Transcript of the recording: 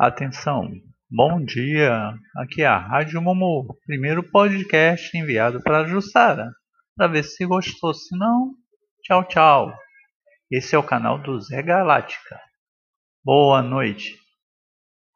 Atenção, bom dia, aqui é a Rádio Momo, primeiro podcast enviado para Jussara, para ver se gostou, se não, tchau tchau. Esse é o canal do Zé Galáctica. Boa noite.